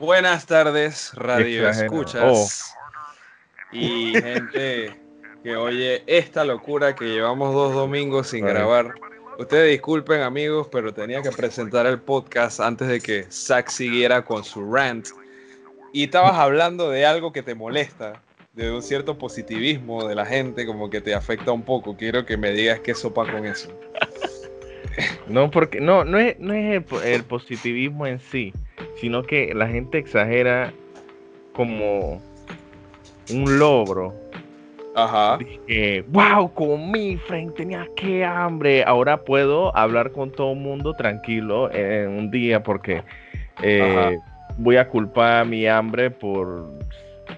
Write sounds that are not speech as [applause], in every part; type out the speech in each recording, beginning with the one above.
Buenas tardes, radio escuchas. Y gente que oye esta locura que llevamos dos domingos sin grabar. Ustedes disculpen amigos, pero tenía que presentar el podcast antes de que Zack siguiera con su rant. Y estabas hablando de algo que te molesta, de un cierto positivismo de la gente, como que te afecta un poco. Quiero que me digas qué sopa con eso. [laughs] No, porque no, no es, no es el, positivismo en sí, sino que la gente exagera como un logro. Ajá. Dije, wow, comí, Frank, tenía que hambre. Ahora puedo hablar con todo el mundo tranquilo en un día porque eh, voy a culpar a mi hambre por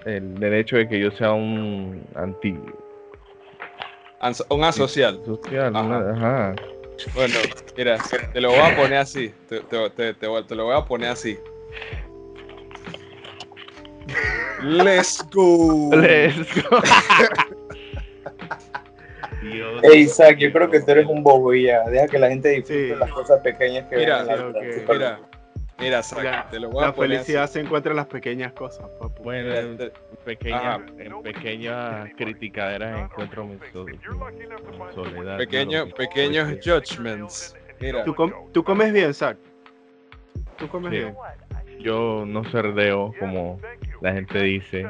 el derecho de que yo sea un anti. Un asocial. Social, ajá. Bueno, mira, te lo voy a poner así. Te, lo voy a poner así. Let's go. Let's go. Ey, Isaac, yo creo que tú eres un bobo y ya. Deja que la gente disfrute las cosas pequeñas que mira, ven Mira, mira, Zach, te lo voy a La felicidad se encuentra en las pequeñas cosas, papu. Bueno, en, pequeña, en pequeñas criticaderas encuentro mi, soledad. pequeños judgments. Mira. ¿Tú, ¿Tú, comes bien, Zach? ¿Tú comes bien? Yo no cerdeo como la gente dice.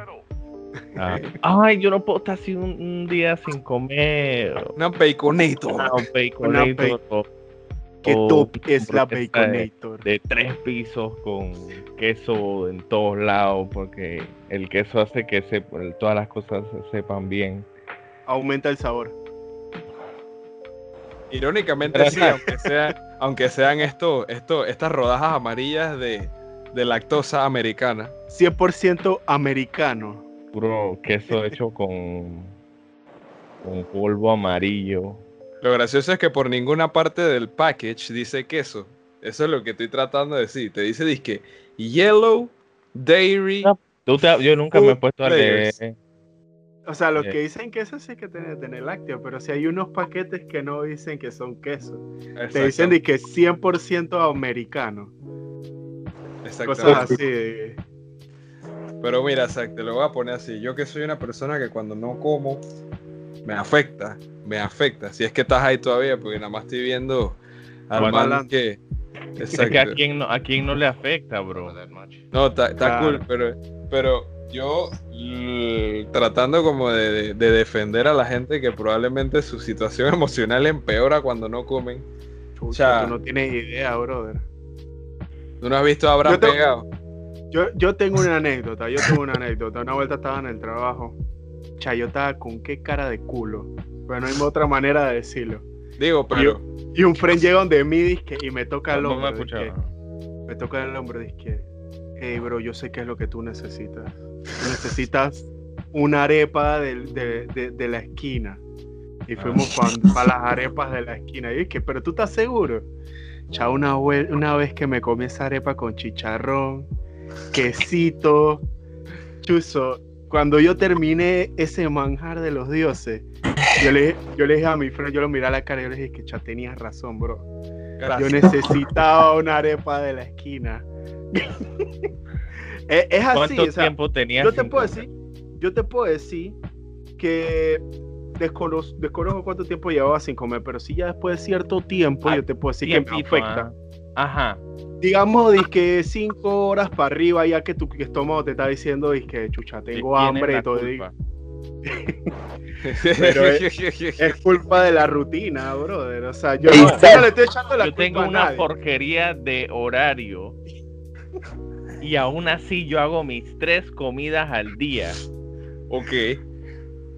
Ah, ay, yo no puedo estar así un, día sin comer. Una baconito. Una baconito. ¿Qué top es la Baconator? De, tres pisos con queso en todos lados, porque el queso hace que se, todas las cosas se sepan bien. Aumenta el sabor. Irónicamente, sí, aunque, sea, aunque sean esto, esto, estas rodajas amarillas de, de lactosa americana. 100% americano. Puro queso hecho con, con polvo amarillo. Lo gracioso es que por ninguna parte del package dice queso. Eso es lo que estoy tratando de decir. Te dice disque yellow, dairy. yo nunca me he puesto a leer. O sea, lo que dicen queso sí que tiene tener lácteo, pero si hay unos paquetes que no dicen que son queso. Te dicen de que 100% americano. Cosas así. Pero mira, Zach, te lo voy a poner así. Yo que soy una persona que cuando no como me afecta, me afecta. Si es que estás ahí todavía, porque nada más estoy viendo al man que. Exacto. a quién no, a quién no le afecta, bro. No, está cool, pero, pero yo tratando como de, defender a la gente que probablemente su situación [laughs] emocional empeora cuando no comen. o sea, tú no tienes idea, brother. ¿Tú no has visto a Abraham pegado? Yo, yo tengo una anécdota, yo tengo una anécdota. Una vuelta estaba en el trabajo Chayota con qué cara de culo. Bueno, no hay otra manera de decirlo. Digo, pero. Y, un friend llega donde mí disque, y me toca el hombro. me, me toca el hombro, disque. Hey, bro, yo sé qué es lo que tú necesitas. necesitas una arepa de, de, la esquina. Y fuimos para las arepas de la esquina. Y dije, pero tú estás seguro. Chao, una, una vez que me comí esa arepa con chicharrón, quesito, chuzo, cuando yo terminé ese manjar de los dioses, yo le, yo le dije a mi friend, yo lo miré a la cara y yo le dije que ya tenías razón, bro. Yo necesitaba una arepa de la esquina. [laughs] es, así. ¿Cuánto tiempo tenías? Yo te puedo decir, yo te puedo decir que desconozco, desconozco cuánto tiempo llevaba sin comer, pero sí ya después de cierto tiempo, ah, yo te puedo decir que me afecta. Ajá digamos, que cinco horas para arriba, ya que tu estómago te está diciendo, que chucha, tengo hambre y todo. [laughs] Pero es, culpa de la rutina, brother. O sea, yo no, le estoy echando la yo tengo una porquería de horario. Y aún así yo hago mis tres comidas al día. Ok.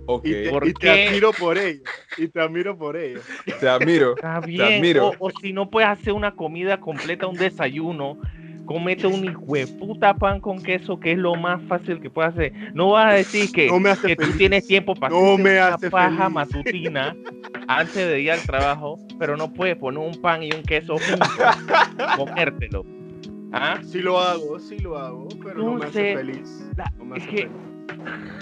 Okay. Y, te, admiro por ello. Y te admiro por ello. Te admiro. Está bien. O, si no puedes hacer una comida completa, un desayuno, comete un hijo de puta pan con queso, que es lo más fácil que puedes hacer. No vas a decir que, que tú tienes tiempo para no hacer una paja matutina [laughs] antes de ir al trabajo, pero no puedes poner un pan y un queso juntos, [laughs] comértelo. ¿Ah? Sí lo hago, sí lo hago, pero no, me hace feliz. no me hace feliz.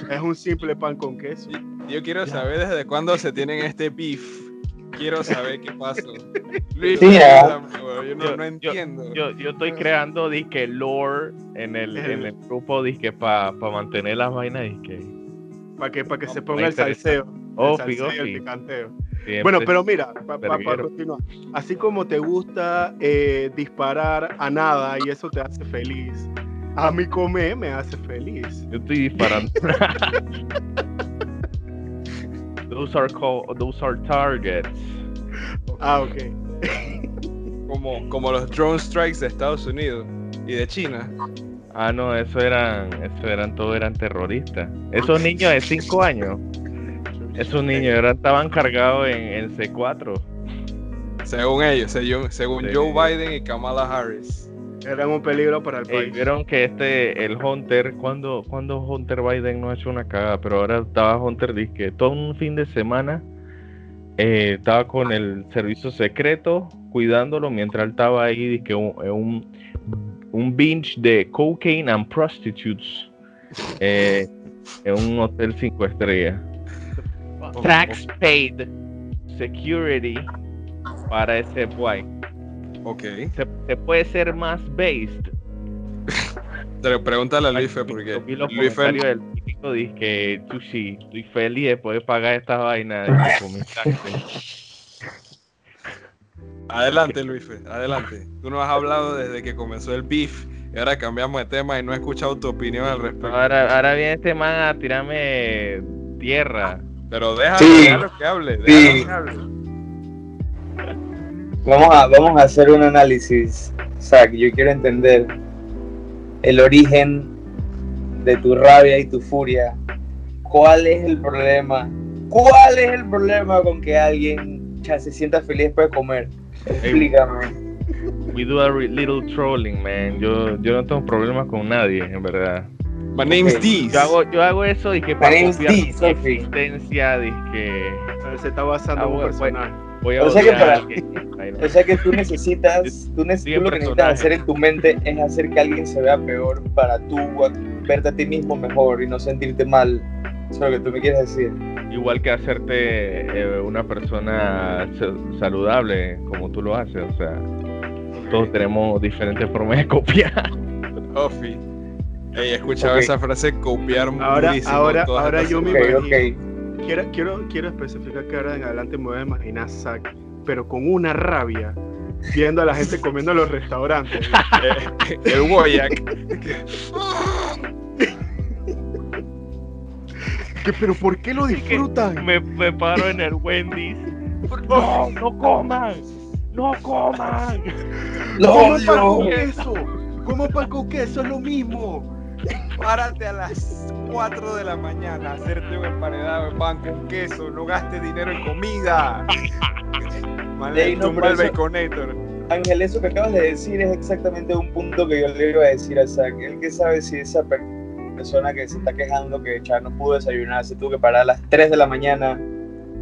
Es un simple pan con queso. Yo quiero saber desde cuándo se tienen este beef Quiero saber qué pasó. Luis, yo no, entiendo. Yo, yo, estoy creando disque lore en el, en el grupo disque para pa mantener las vainas disque. Para que, para que se ponga el salseo. Oh, el salseo, el picanteo. bueno, pero mira, para continuar. Así como te gusta eh, disparar a nada y eso te hace feliz, a mí comer me hace feliz. Yo estoy disparando. those are called, those are targets. Ah, ok. como, como los drone strikes de Estados Unidos y de China. Ah, no, eso eran, eso eran, todos eran terroristas. Esos niños de 5 años, esos niños ahora estaban cargados en, C4. Según ellos, según, Joe Biden y Kamala Harris. Eran un peligro para el país. Vieron que este, el Hunter, cuando, cuando Hunter Biden no ha hecho una cagada, pero ahora estaba Hunter, dice que todo un fin de semana eh, estaba con el servicio secreto cuidándolo mientras él estaba ahí, que un, un, binge de cocaine and prostitutes eh, en un hotel cinco estrellas. Tax paid security para ese guay. Ok. Se, puede ser más based. Te pregúntale a Luis porque Luis del típico dice que tú sí, estoy feliz de poder pagar esta vaina de Adelante, Luis, adelante. Tú nos has hablado desde que comenzó el beef y ahora cambiamos de tema y no he escuchado tu opinión al respecto. Ahora, ahora viene este man a tirarme tierra. Pero déjalo, que hable, déjalo que hable. Vamos a, vamos a hacer un análisis, Zach. Yo quiero entender el origen de tu rabia y tu furia. ¿Cuál es el problema? ¿Cuál es el problema con que alguien ya se sienta feliz después de comer? Explícame. We do a little trolling, man. Yo, yo no tengo problemas con nadie, en verdad. My name's okay. Yo hago, yo hago eso y que para copiar mi existencia, que se está basando en un personaje. Voy a o, sea que para, o sea que tú necesitas, tú, necesitas, lo que necesitas hacer en tu mente es hacer que alguien se vea peor para tú verte a ti mismo mejor y no sentirte mal. Eso es lo que tú me quieres decir. Igual que hacerte eh, una persona saludable como tú lo haces, o sea, todos tenemos diferentes formas de copiar. [laughs] Ofi. Hey, he escuchado esa frase copiar ahora, Ahora, ahora yo me imagino quiero, quiero, quiero especificar que ahora en adelante me voy a imaginar Zack, pero con una rabia, viendo a la gente comiendo en los restaurantes. [laughs] el Woyak. pero ¿por qué lo disfrutan? Me, me paro en el Wendy's. No, no coman. No coman. No, ¿Cómo pan con queso? ¿Cómo pan con queso? Es lo mismo. Párate a las 4 de la mañana a hacerte un emparedado de pan con queso. No gastes dinero en comida. Ángel, eso que acabas de decir es exactamente un punto que yo le iba a decir a Zach. Él que sabe si esa persona que se está quejando que ya no pudo desayunar, se tuvo que parar a las 3 de la mañana.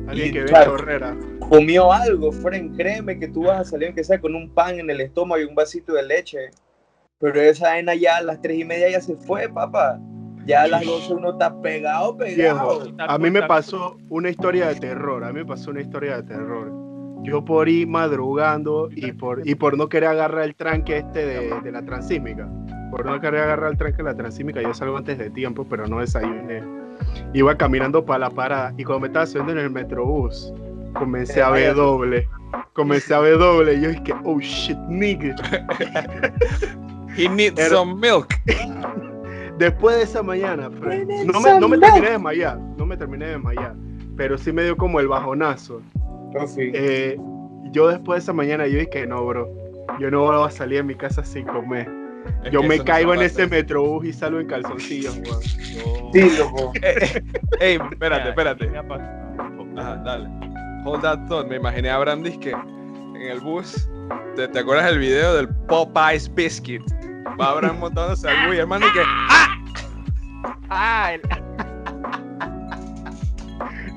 Alguien que ve chorrera. Comió algo, Fren, créeme que tú vas a salir que sea con un pan en el estómago y un vasito de leche. Pero esa vaina ya a las tres y media ya se fue, papá. Ya a las 12 uno está pegado, pegado. a mí me pasó una historia de terror. A mí me pasó una historia de terror. Yo por ir madrugando y por, y por no querer agarrar el tranque este de, de la transímica. Por no querer agarrar el tranque de la transímica, yo salgo antes de tiempo, pero no desayuné. Iba caminando para la parada y cuando me estaba subiendo en el metrobús, comencé a ver doble. Comencé a ver doble y yo dije, oh shit, nigga. [laughs] He needs some milk. [laughs] Después de esa mañana, no me, no me terminé de desmayar, no me terminé de desmayar, pero sí me dio como el bajonazo. Oh, eh, yo después de esa mañana yo dije, no, bro, yo no voy a salir de mi casa sin comer. yo me caigo en ese metrobús y salgo en calzoncillos, weón. Sí, loco. [laughs] Ey, espérate, espérate. Ajá, dale. Hold that thought. Me imaginé a Brandis que en el bus. ¿Te, ¿Te acuerdas del video del Popeyes Biscuit? Va Abraham montándose al Wii, hermano, y que. ¡Ah! ¡Ah! El...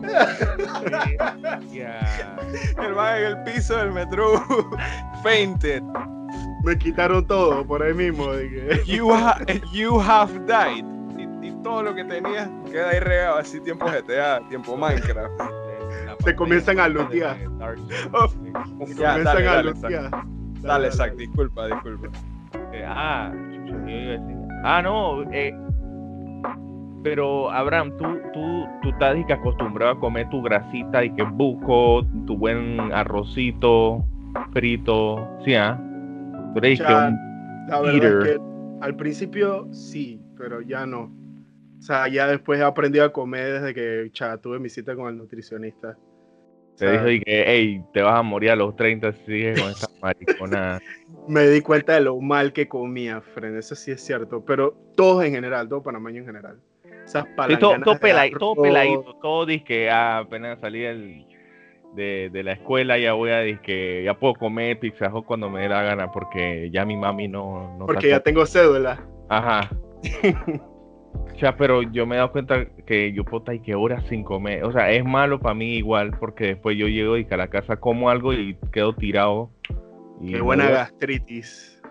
[laughs] El man en el piso del metro [laughs] fainted. Me quitaron todo por ahí mismo. Dije. You, you have died. Y, todo lo que tenías queda ahí regado así tiempo GTA, tiempo Minecraft. Se comienzan a lutear. Se comienzan a lutear. Dale, Zach, disculpa, disculpa. Eh, ah, ah, no, eh, pero Abraham, tú, tú, tú estás acostumbrado a comer tu grasita y que buco, tu buen arrocito frito, ¿sí? Ah? Tú eres que un la verdad es que al principio sí, pero ya no. O sea, ya después he aprendido a comer desde que cha, tuve mi cita con el nutricionista. Te dijo que, hey, te vas a morir a los 30 si sigues con esa maricona. [laughs] Me di cuenta de lo mal que comía, Fren, eso sí es cierto, pero todos en general, todo panameño en general. Esas sí, todo, todo, peladito, todo peladito, todo ah, apenas salí el, de, de, la escuela ya voy a decir que ya puedo comer pizza cuando me dé la gana porque ya mi mami no... no porque ya tengo cédula. Ajá. [laughs] o sea, pero yo me he dado cuenta que yo puedo estar y que horas sin comer. O sea, es malo para mí igual porque después yo llego y que a la casa como algo y quedo tirado. Y Qué buena gastritis.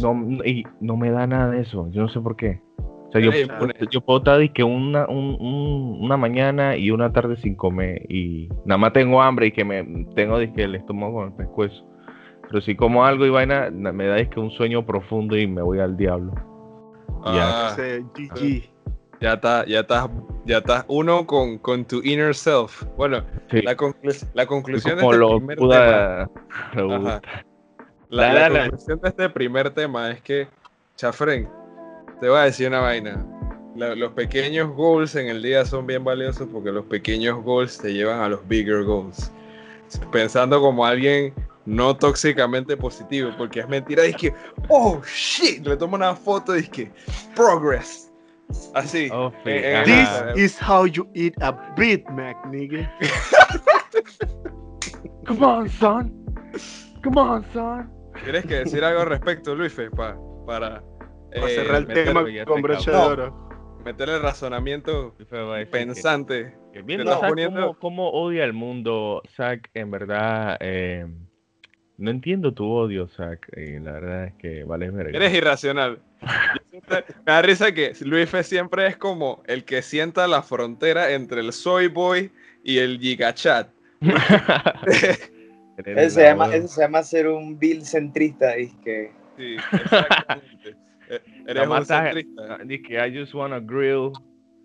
No, y no me da nada de eso. Yo no sé por qué. O sea, yo, yo, puedo estar que una, una mañana y una tarde sin comer y nada más tengo hambre y que me tengo que el estómago con el pescuezo. Pero si como algo y vaina, me da que un sueño profundo y me voy al diablo. Ah, ya. está, ya está, ya está uno con, con tu inner self. Bueno, la, la, conclusión de este primer tema. La, la conclusión de este primer tema es que, Chafren, te voy a decir una vaina. los pequeños goals en el día son bien valiosos porque los pequeños goals te llevan a los bigger goals. Pensando como alguien no tóxicamente positivo, porque es mentira. Es que, oh shit, le tomo una foto y es que, progress. Así. Oh, This is how you eat a Big Mac, nigga. [laughs] Come on, son. Come on, son. ¿Quieres que decir algo al respecto, Luis? para para eh, cerrar el tema con broche de oro. Meter el razonamiento pensante. Viendo cómo, odia el mundo, Zack, en verdad. Eh, no entiendo tu odio, Zack. la verdad es que vale verga. Eres irracional. me da risa que Luis Fe siempre es como el que sienta la frontera entre el Soy Boy y el Gigachat. [laughs] eso, se llama, eso se llama ser un Bill centrista. Y que... Sí, exactamente. [laughs] Eres un centrista. Dice, I just wanna grill.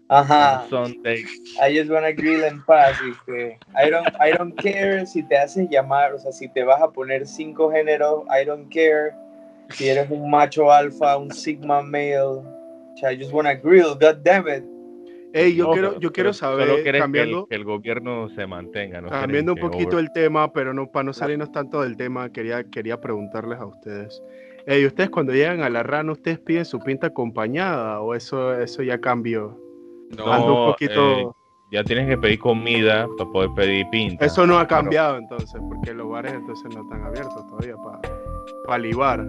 Ajá. Sunday. I just wanna grill en paz. Dice, I don't, I don't care si te haces llamar, o sea, si te vas a poner cinco géneros, I don't care. Si eres un macho alfa, un sigma male. O sea, I just wanna grill, god damn it. Hey, yo quiero, yo quiero saber, cambiando, que el, gobierno se mantenga. ¿no? Cambiando un poquito el tema, pero no para no salirnos tanto del tema, quería, quería preguntarles a ustedes. ¿Y ustedes cuando llegan a la rana, ustedes piden su pinta acompañada o eso, eso ya cambió? No, un poquito... Eh, ya tienes que pedir comida para poder pedir pinta. Eso no ha cambiado entonces, porque los bares entonces no están abiertos todavía para pa libar.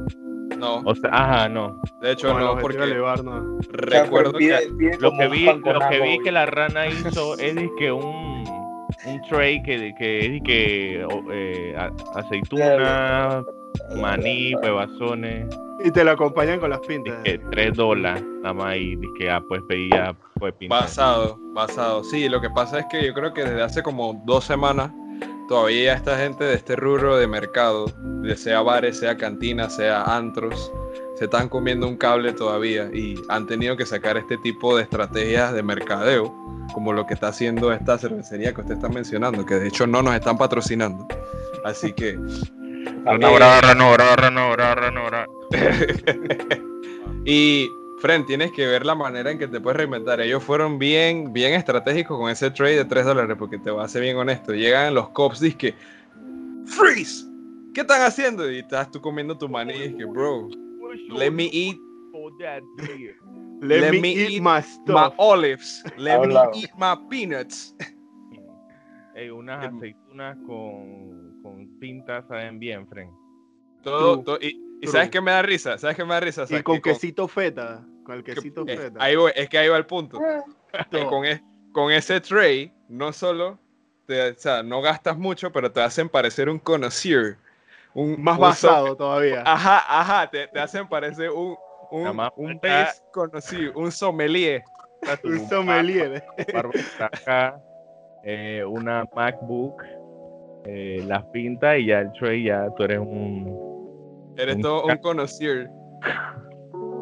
No. O sea, ajá, no. De hecho, no, porque no. recuerdo que lo que vi, lo que vi que la rana hizo [laughs] es que un un tray que, que, que eh, aceituna, maní, bebazones. Y te lo acompañan con las pintas. Que 3 dólares nada más y que ah, pues pedía pues. Basado, basado. Sí, lo que pasa es que yo creo que desde hace como dos semanas todavía esta gente de este rubro de mercado, sea bares, sea cantinas, sea antros, se están comiendo un cable todavía y han tenido que sacar este tipo de estrategias de mercadeo, como lo que está haciendo esta cervecería que usted está mencionando, que de hecho no nos están patrocinando. Así que [laughs] y, Fren, tienes que ver la manera en que te puedes reinventar. Ellos fueron bien, bien estratégicos con ese trade de 3 dólares, porque te voy a ser bien honesto. Llegan los cops y que, ¡Freeze! ¿Qué están haciendo? Y estás tú comiendo tu maní y que, bro, let me eat. Let, me, eat, my, olives. Let me eat my peanuts. [laughs] Hey, unas aceitunas con con pintas saben bien, Fren. Todo, y, ¿sabes qué me da risa? ¿Sabes qué me da risa? Y con quesito feta, con el quesito eh, feta. Ahí es que ahí va el punto. [laughs] con, con ese tray, no solo, te, o sea, no gastas mucho, pero te hacen parecer un conocido. Un, Más basado todavía. Ajá, ajá, te, te hacen parecer un, un, un conocido, un sommelier. un sommelier. eh, una MacBook, eh, las pintas y ya el tray ya tú eres un... Eres todo un conocido.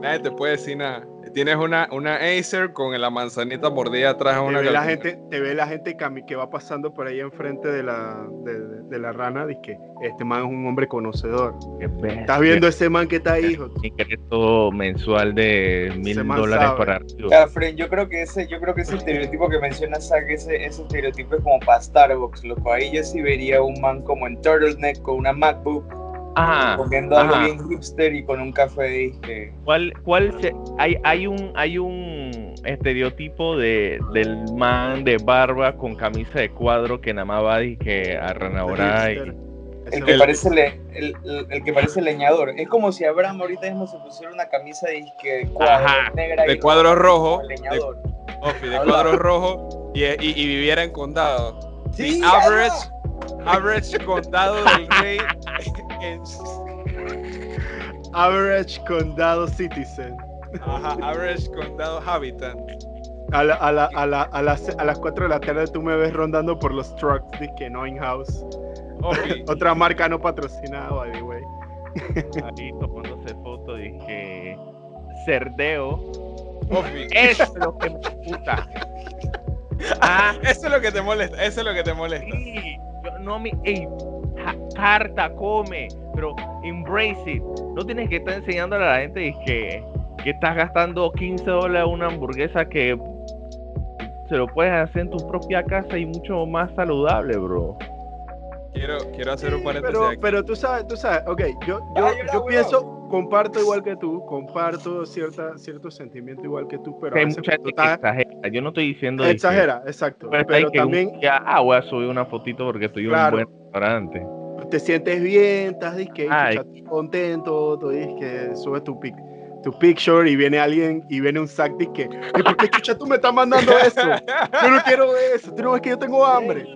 Nadie te puede decir nada. Tienes una, una Acer con la manzanita mordida atrás. Te una ve, la gente, te ve la gente que va pasando por ahí enfrente de la, de, la rana. Dice que este man es un hombre conocedor. Estás viendo ese man que está ahí, hijo. Ingreso mensual de mil dólares para arriba. yo creo que ese, yo creo que ese estereotipo que menciona Zack, ese, ese estereotipo es como para Starbucks, loco. Ahí yo sí vería un man como en turtleneck con una MacBook comiendo algo bien hipster y con un café de ¿Cuál, cuál hay, hay un hay un estereotipo de del man de barba con camisa de cuadro que nada más va que a renaborar el que, parece el, el, que parece leñador. Es como si Abraham ahorita mismo se pusiera una camisa de, que cuadro, negra de cuadro rojo. Leñador. De, de cuadro rojo y, y, y, viviera en condado. Sí, average, average condado del rey Average condado citizen. Ajá, average condado habitant. A, la, a, la, a, la, a, las, a las 4 de la tarde tú me ves rondando por los trucks de que no in-house. [laughs] Otra marca no patrocinada, by the way. Ahí tomándose foto dije Cerdeo. [laughs] Eso es lo que me puta. Ah, eso es lo que te molesta. Eso es lo que te molesta. Sí, yo no me. Ey, carta, come, pero embrace it. No tienes que estar enseñándole a la gente que, que estás gastando 15 dólares una hamburguesa que se lo puedes hacer en tu propia casa y mucho más saludable, bro. Quiero, quiero hacer un paréntesis. Pero, pero tú sabes, tú sabes, ok, yo, yo, yo pienso, comparto igual que tú, comparto cierta, cierto sentimiento igual que tú, pero hay mucha gente exagera. Yo no estoy diciendo. Exagera, exacto. Pero, también. Ya, ah, voy a subir una fotito porque estoy en un buen restaurante te sientes bien, estás disque, contento, tú que subes tu pic tu picture y viene alguien y viene un sac que ¿y por qué chucha tú me estás mandando eso? Yo no quiero eso, tú no ves que yo tengo hambre.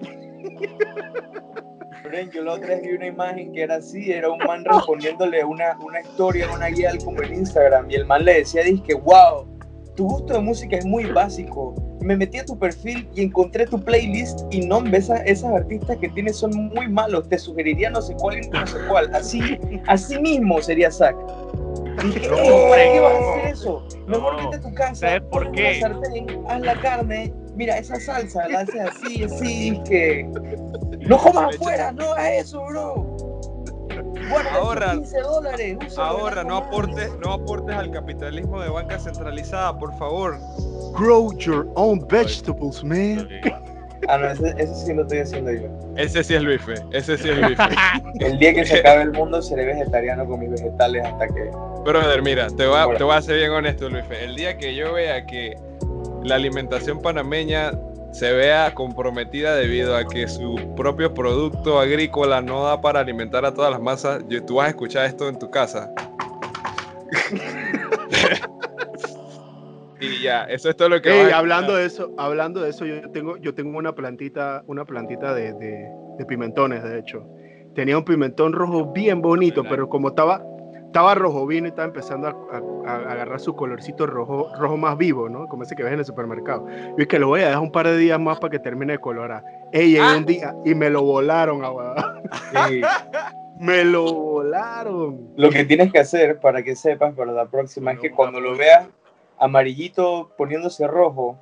yo la otra vez vi una imagen que era así, era un man respondiéndole una, una historia, una guía como en Instagram y el man le decía, que wow, tu gusto de música es muy básico. Me metí a tu perfil y encontré tu playlist y no ves esas artistas que tienes son muy malos. Te sugeriría no sé cuál y no sé cuál. Así, así mismo sería Zack. Dije, ¿para qué vas a hacer eso? Mejor vete a tu casa, por qué? haz la carne, mira esa salsa, la haces así, así, que no comas afuera, no hagas eso, bro ahora, ahora no aportes, no aportes al capitalismo de banca centralizada, por favor. Grow your own vegetables, man. Ah, no, ese, sí lo estoy haciendo yo. Ese sí es Luis Ese sí es Luis [laughs] El día que se acabe el mundo seré vegetariano con mis vegetales hasta que. Brother, mira, te voy a, te voy a ser bien honesto, Luis El día que yo vea que la alimentación panameña se vea comprometida debido a que su propio producto agrícola no da para alimentar a todas las masas, tú vas a escuchar esto en tu casa. [laughs] y ya, eso es todo lo que. hablando de eso, hablando de eso, yo tengo, yo tengo una plantita, una plantita de, de pimentones, de hecho. Tenía un pimentón rojo bien bonito, pero como estaba, estaba rojo vino y estaba empezando a, agarrar su colorcito rojo, rojo más vivo, ¿no? Como ese que ves en el supermercado. Y es que lo voy a dejar un par de días más para que termine de colorar. Ey, llegué un día y me lo volaron, [laughs] me lo volaron. Lo que tienes que hacer para que sepas para la próxima es que cuando lo veas amarillito poniéndose rojo,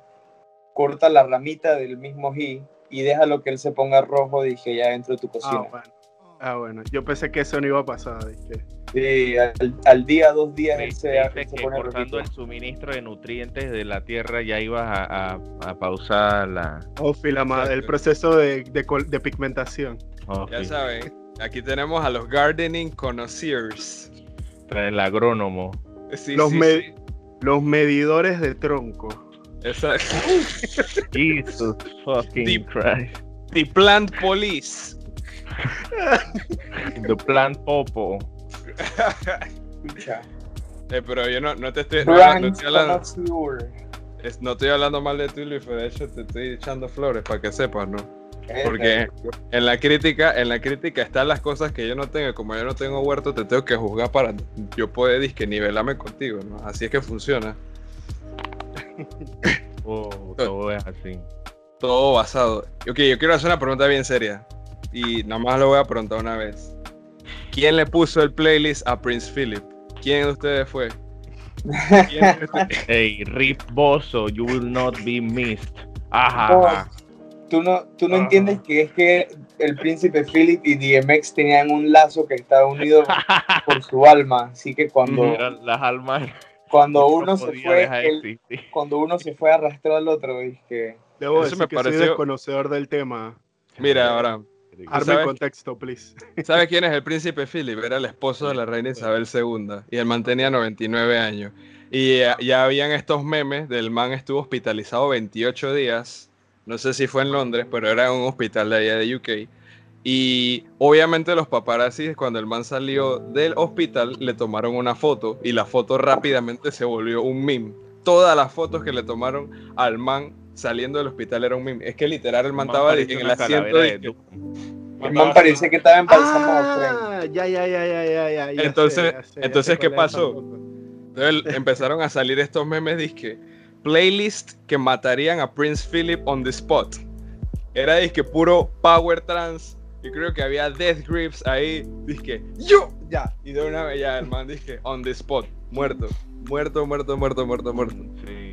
corta la ramita del mismo ji y déjalo que él se ponga rojo, dije, ya dentro de tu cocina. Ah, bueno. Ah, bueno. Yo pensé que eso no iba a pasar, dije. Sí, al, día, dos días él se, cortando el suministro de nutrientes de la tierra ya ibas a, pausar la... Oh, el proceso de, pigmentación. ya saben, aquí tenemos a los gardening connoisseurs. El agrónomo. los, los medidores de tronco. Exacto. [laughs] Jesus fucking Christ. The plant police. the plant popo. Eh, pero yo no, no te estoy, no, no estoy hablando. no estoy hablando mal de Luis, de hecho te estoy echando flores para que sepas, ¿no? Porque en la crítica, en la crítica están las cosas que yo no tengo, como yo no tengo huerto, te tengo que juzgar para yo poder disque nivelarme contigo, ¿no? Así es que funciona. [laughs] Oh, todo es así. Todo basado. Ok, yo quiero hacer una pregunta bien seria. Y nada más lo voy a preguntar una vez. ¿Quién le puso el playlist a Prince Philip? ¿Quién de ustedes fue? hey, Rip Bozo, you will not be missed. Ajá. Tú no, tú no entiendes que es que el príncipe Philip y DMX tenían un lazo que estaba unido [laughs] por su alma. Así que cuando. las almas. Cuando uno se fue. cuando uno se fue arrastró al otro, es que. Debo Eso me que pareció... soy desconocedor del tema. Mira, ahora. Arme el contexto, please. [laughs] ¿Sabes quién es el príncipe Philip? Era el esposo de la reina Isabel II y él mantenía 99 años. Y ya, habían estos memes del man estuvo hospitalizado 28 días. No sé si fue en Londres, pero era un hospital de allá de UK. Y obviamente los paparazzi, cuando el man salió del hospital, le tomaron una foto y la foto rápidamente se volvió un meme. Todas las fotos que le tomaron al man saliendo del hospital era un meme. Es que literal el man estaba en el asiento de... El man parece que estaba embalsamado. Ah, ya, ya, ya, ya, ya, ya. Entonces, entonces ¿qué pasó? Entonces empezaron a salir estos memes disque playlist que matarían a Prince Philip on the spot. Era disque puro power trans. Yo creo que había death grips ahí. Disque yo ya. Y de una vez ya el man dije on the spot. Muerto. Muerto, muerto, muerto, muerto, muerto. Sí,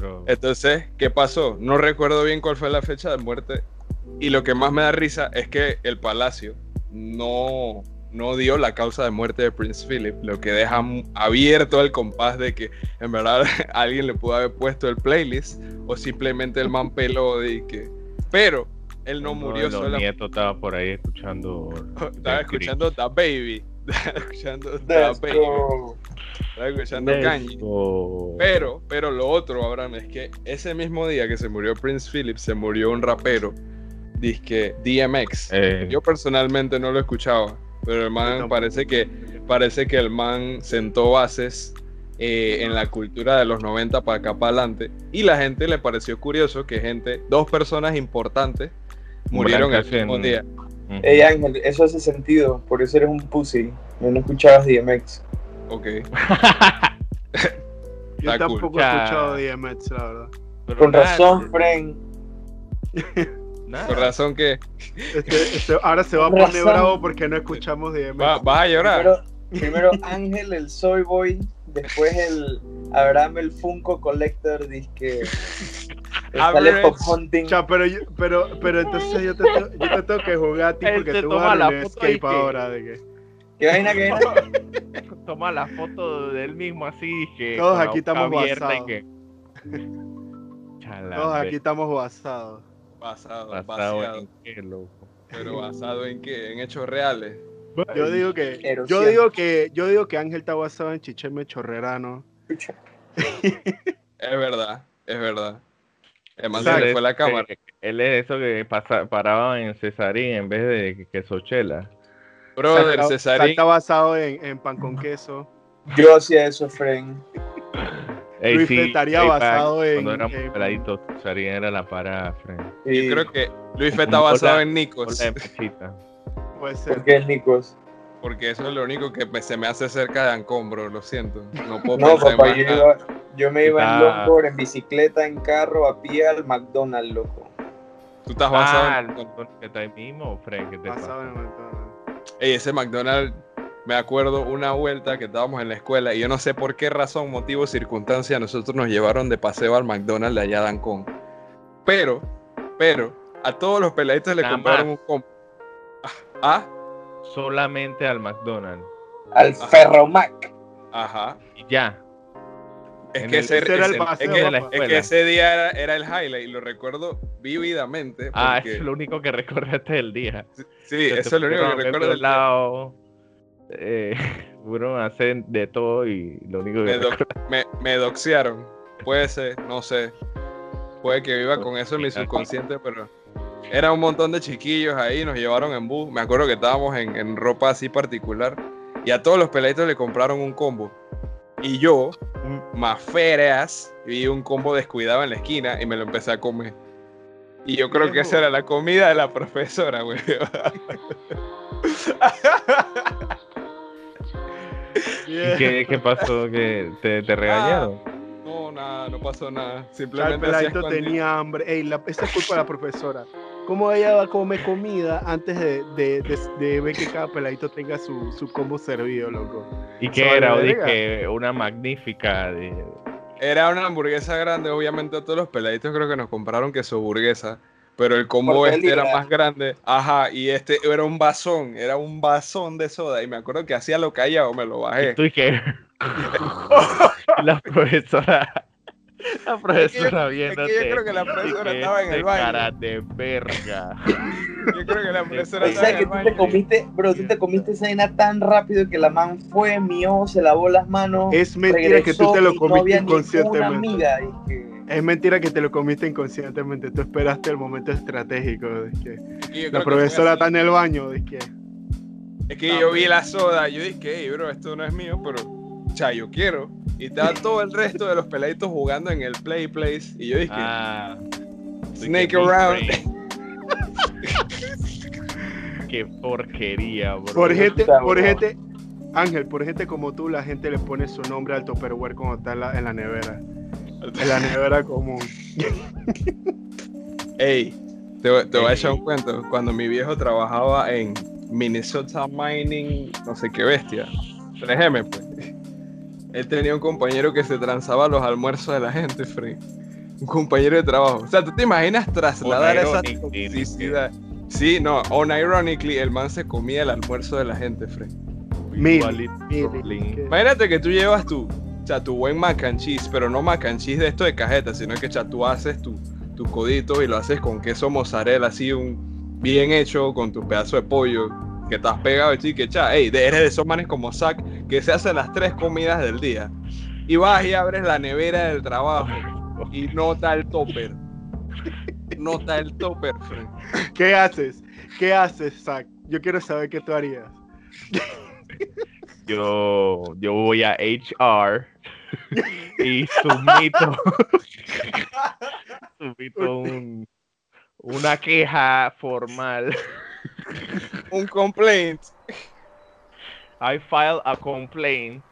pero. Entonces, ¿qué pasó? No recuerdo bien cuál fue la fecha de muerte. Y lo que más me da risa es que el palacio no no dio la causa de muerte de Prince Philip, lo que deja abierto el compás de que en verdad [laughs] alguien le pudo haber puesto el playlist o simplemente el man peló de que... Pero él no, murió solo. nieto estaba por ahí escuchando... [laughs] estaba escuchando The Baby. Estaba escuchando. Estaba escuchando Kanye. Pero, pero lo otro, Abraham, es que ese mismo día que se murió Prince Philip, se murió un rapero, disque DMX. Eh. Yo personalmente no lo escuchaba pero el man parece que, parece que el man sentó bases eh, en la cultura de los 90 para acá para adelante. Y la gente le pareció curioso que gente, dos personas importantes, murieron el mismo día. Ey Ángel, eso hace sentido, por eso eres un pussy. No, escuchabas DMX. Ok. [laughs] Yo tampoco he escuchado DMX, la verdad. [laughs] Con razón, friend. Por razón que. Este, este, ahora se va a poner bravo porque no escuchamos Va, vas a llorar. Primero, Ángel, el Soy Boy. Después el Abraham, el Funko Collector. Dice que. [laughs] Sale Pop Hunting. pero, pero, pero entonces yo te, yo te tengo que jugar a ti porque tú vas a escape ahora. De que... ¿Qué vaina, vaina? [laughs] Toma la foto del mismo así. Que [laughs] Todos aquí estamos basados. Que... Todos aquí estamos basados. Basado, basado en qué, loco. Pero basado en qué, en hechos reales. Yo digo que, yo digo que, yo digo que Ángel está basado en Chicheme Chorrerano. es verdad, es verdad. Además se fue la cámara. Él es eso que paraba en Cesarín en vez de Quesochela. Brother, Cesarín. Está basado en, en pan con queso. Yo hacía eso, friend. Luis sí, estaría basado en. Cuando éramos en... peladitos, era la para Yo creo que Luis Fe está basado en Nikos. Puede ser. ¿Por qué es Nikos? Porque eso es lo único que se me hace cerca de Ancombro, lo siento. No puedo no, papá, yo, iba, yo, me iba en longboard, en bicicleta, en carro, a pie al McDonald's, loco. ¿Tú estás basado ah, en McDonald's que está ahí mismo, Fred? ¿Qué te basado en McDonald's. Ey, ese McDonald's me acuerdo una vuelta que estábamos en la escuela y yo no sé por qué razón, motivo, circunstancia, nosotros nos llevaron de paseo al McDonald's de allá Dancón. Pero, pero, a todos los peladitos le compraron un combo. ¿Ah? Solamente al McDonald's. Al Ferro Mac. Ajá. Y ya. Es que, ese, era el es, que, es que, ese día era, el highlight y lo recuerdo vividamente. Ah, es lo único que recordaste el día. Sí, eso es lo único que recuerdo del lado eh, [laughs] fueron a hacer de todo y lo único que... Me, me, doxearon, puede ser, no sé. Puede que viva con eso en mi subconsciente, pero era un montón de chiquillos ahí, nos llevaron en bus. Me acuerdo que estábamos en, en ropa así particular y a todos los peladitos le compraron un combo. Y yo, más fereas, vi un combo descuidado en la esquina y me lo empecé a comer. Y yo creo que esa era la comida de la profesora, güey. [laughs] ¿Y qué, pasó? ¿Que te, te regañaron? no, no, nada, no pasó nada. Simplemente el peladito tenía hambre. Ey, la, esa es culpa de la profesora. ¿Cómo ella va a comer comida antes de, de, de, ver que cada peladito tenga su, su combo servido, loco? ¿Y qué era? O dije, una magnífica. De... Era una hamburguesa grande, obviamente a todos los peladitos creo que nos compraron que su hamburguesa. Pero el combo este era más grande. Ajá, y este era un vasón, era un vasón de soda. Y me acuerdo que hacía lo callado, me lo bajé. ¿Y tú y qué? [laughs] la profesora la profesora viéndote. Es que yo creo que la profesora estaba en el baño. Cara de verga. Yo creo que la profesora estaba en el baño. Tú te comiste, bro, tú te comiste esa cena tan rápido que la man fue, mío, se lavó las manos. Es mentira que tú te lo comiste no inconscientemente. Es mentira que te lo comiste inconscientemente. Tú esperaste el momento estratégico. De que la profesora está en el baño. De que... Es que yo vi la soda. Yo dije, hey, bro, esto no es mío, pero yo quiero. Y estaba todo el resto de los peladitos jugando en el Play Place. Y yo dije, ah, Snake Around. [laughs] Qué porquería, bro. Por gente, por gente, Ángel, por gente como tú, la gente le pone su nombre al Tupperware cuando está en la, en la nevera. En la nevera común. [laughs] Ey, te, te voy a echar un cuento. Cuando mi viejo trabajaba en Minnesota Mining, no sé qué bestia. 3M, pues él tenía un compañero que se transaba los almuerzos de la gente, Frey. Un compañero de trabajo. O sea, ¿tú te imaginas trasladar esa toxicidad? Sí, no, unironically, el man se comía el almuerzo de la gente, Frey. Imagínate que tú llevas tu, o sea, tu buen mac and cheese, pero no mac and cheese de esto de cajeta, sino que ya, tú haces tu, tu codito y lo haces con queso mozzarella, así un bien hecho, con tu pedazo de pollo, que estás pegado y que cha, eres de esos manes como Zack que se hacen las tres comidas del día. Y vas y abres la nevera del trabajo y nota el topper. Nota el topper, ¿Qué haces? ¿Qué haces, Zack? Yo quiero saber qué tú harías. Yo, yo voy a HR y sumito, sumito un, una queja formal un complaint. I file a complaint.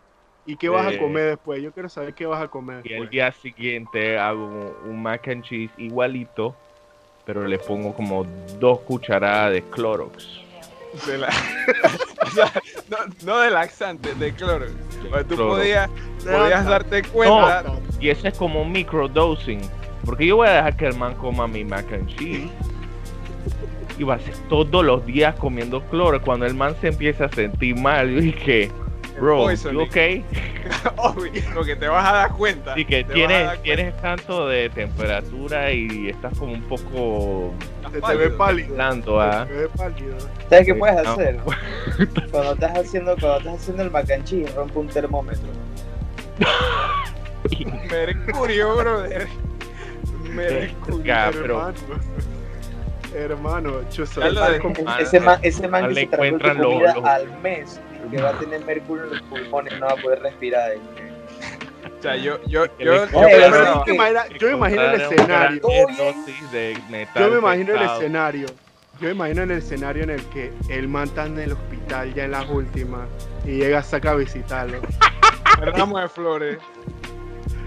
¿Y qué vas a comer después? Yo quiero saber qué vas a comer. Y el día siguiente hago un mac and cheese igualito, pero le pongo como dos cucharadas de Clorox. [laughs] no, de laxante, de Clorox. tú podías, podías darte cuenta. y ese es como microdosing. Porque yo voy a dejar que el man coma mi mac and cheese y va a ser todos los días comiendo cloro. Cuando el man se empieza a sentir mal, yo dije, bro, ¿tú ok? [laughs] porque te vas a dar cuenta. Y que tienes, tienes tanto de temperatura y estás como un poco. Se te ve pálido. ¿ah? ¿Sabes qué puedes hacer? [laughs] cuando estás haciendo, cuando estás haciendo el macanchi, rompe un termómetro. [laughs] Mercurio, brother. Mercurio. Hermano, ese man, ese man que se encuentran comida al mes que va a tener mercurio en los pulmones no va a poder respirar. O sea, yo, yo, yo, yo, yo, me imagino el escenario. Yo me imagino el escenario. Yo me imagino el escenario en el que el man está en el hospital ya en las últimas y llega a sacar a visitarlo. [laughs] Ramos de flores.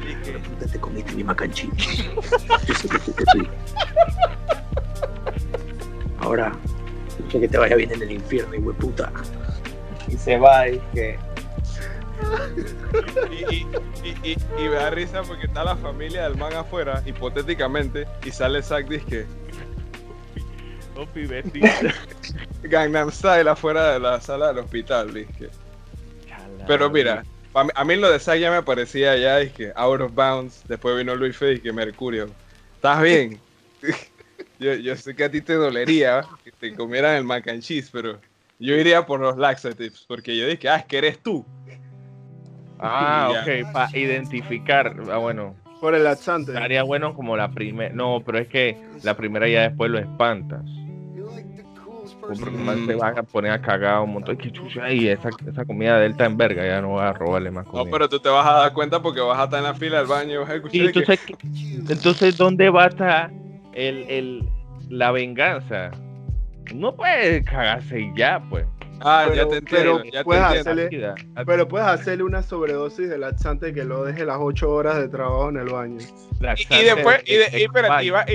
Y que... te comiste mi macanchi. Yo sé que te Ahora, que te vaya bien en el infierno, y puta. Y se va [laughs] y que. y, y, y, me da risa porque está la familia del man afuera, hipotéticamente, y sale Zack que [laughs] Gangnam Style afuera de la sala del hospital, dije. Pero mira, a mí, lo de Zack ya me parecía ya, dije, out of bounds. Después vino Luis Fe y que Mercurio. ¿Estás bien? [laughs] Yo, yo sé que a ti te dolería que te comieran el mac and cheese, pero yo iría por los laxatives, porque yo dije, ah, es que eres tú. Ah, ok, para identificar, ah, bueno. Por el laxante. Estaría bueno como la primera, no, pero es que la primera ya después lo espantas. Porque mm. te vas a poner a cagar un montón de chucha y esa, esa comida de él está en verga, ya no vas a robarle más comida. No, pero tú te vas a dar cuenta porque vas a estar en la fila del baño vas a escuchar. entonces, entonces, ¿dónde va a estar el, el, la venganza. No puede cagarse y ya, pues. Ah, ya te entiendo. Pero, puedes hacerle, pero puedes hacerle una sobredosis de laxante que lo deje las 8 horas de trabajo en el baño. Y, después, y, de, y,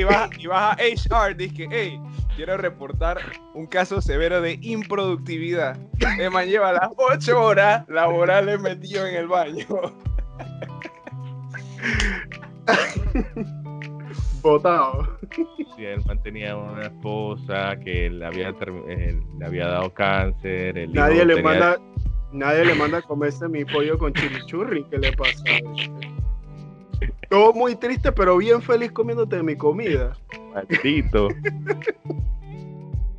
vas, a HR, dices hey, quiero reportar un caso severo de improductividad. El man lleva las 8 horas laborales metido en el baño. [laughs] Botado. Sí, él mantenía una esposa que le había, eh, le había dado cáncer. nadie, le manda, nadie le manda a comerse mi pollo con chimichurri. ¿Qué le pasa? Todo muy triste, pero bien feliz comiéndote mi comida. Maldito.